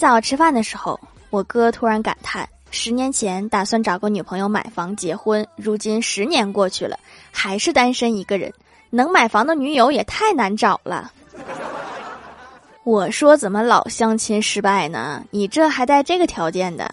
早吃饭的时候，我哥突然感叹：十年前打算找个女朋友买房结婚，如今十年过去了，还是单身一个人。能买房的女友也太难找了。我说怎么老相亲失败呢？你这还带这个条件的？